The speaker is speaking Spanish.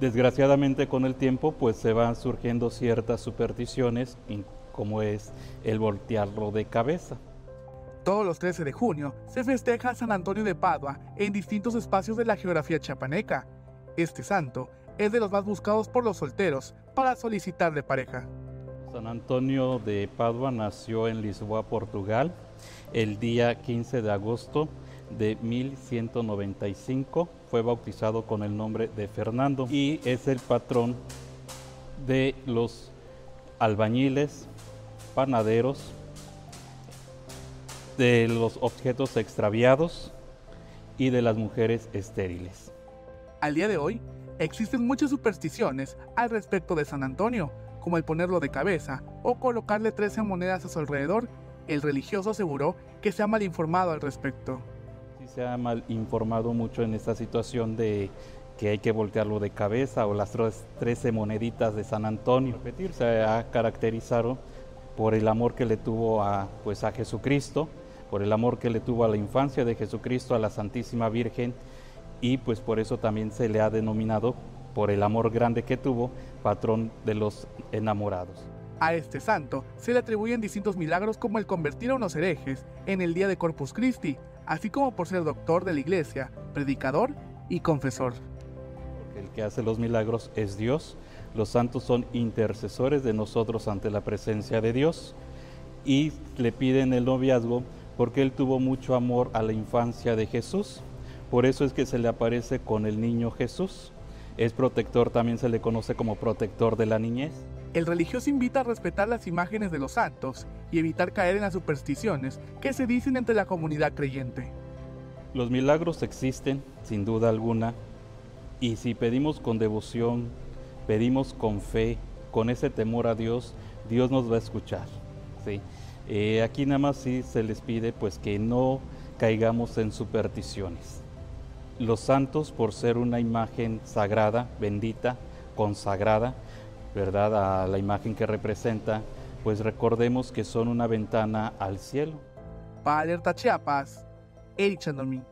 Desgraciadamente con el tiempo pues se van surgiendo ciertas supersticiones como es el voltearlo de cabeza. Todos los 13 de junio se festeja San Antonio de Padua en distintos espacios de la geografía chapaneca. Este santo es de los más buscados por los solteros para solicitarle pareja. San Antonio de Padua nació en Lisboa, Portugal, el día 15 de agosto de 1195. Fue bautizado con el nombre de Fernando y es el patrón de los albañiles, panaderos, de los objetos extraviados y de las mujeres estériles. Al día de hoy, existen muchas supersticiones al respecto de San Antonio, como el ponerlo de cabeza o colocarle 13 monedas a su alrededor. El religioso aseguró que se ha mal informado al respecto. Se ha mal informado mucho en esta situación de que hay que voltearlo de cabeza o las 13 moneditas de San Antonio. Repetir, se ha caracterizado por el amor que le tuvo a, pues, a Jesucristo, por el amor que le tuvo a la infancia de Jesucristo, a la Santísima Virgen, y pues por eso también se le ha denominado, por el amor grande que tuvo, patrón de los enamorados. A este santo se le atribuyen distintos milagros como el convertir a unos herejes en el día de Corpus Christi, así como por ser doctor de la iglesia, predicador y confesor. Porque el que hace los milagros es Dios, los santos son intercesores de nosotros ante la presencia de Dios y le piden el noviazgo porque él tuvo mucho amor a la infancia de Jesús. Por eso es que se le aparece con el niño Jesús. Es protector, también se le conoce como protector de la niñez. El religioso invita a respetar las imágenes de los santos y evitar caer en las supersticiones que se dicen entre la comunidad creyente. Los milagros existen, sin duda alguna, y si pedimos con devoción, pedimos con fe, con ese temor a Dios, Dios nos va a escuchar. ¿sí? Eh, aquí nada más sí se les pide pues que no caigamos en supersticiones. Los santos, por ser una imagen sagrada, bendita, consagrada, ¿verdad? A la imagen que representa, pues recordemos que son una ventana al cielo. Para Alerta Chiapas, Eric Chandomí.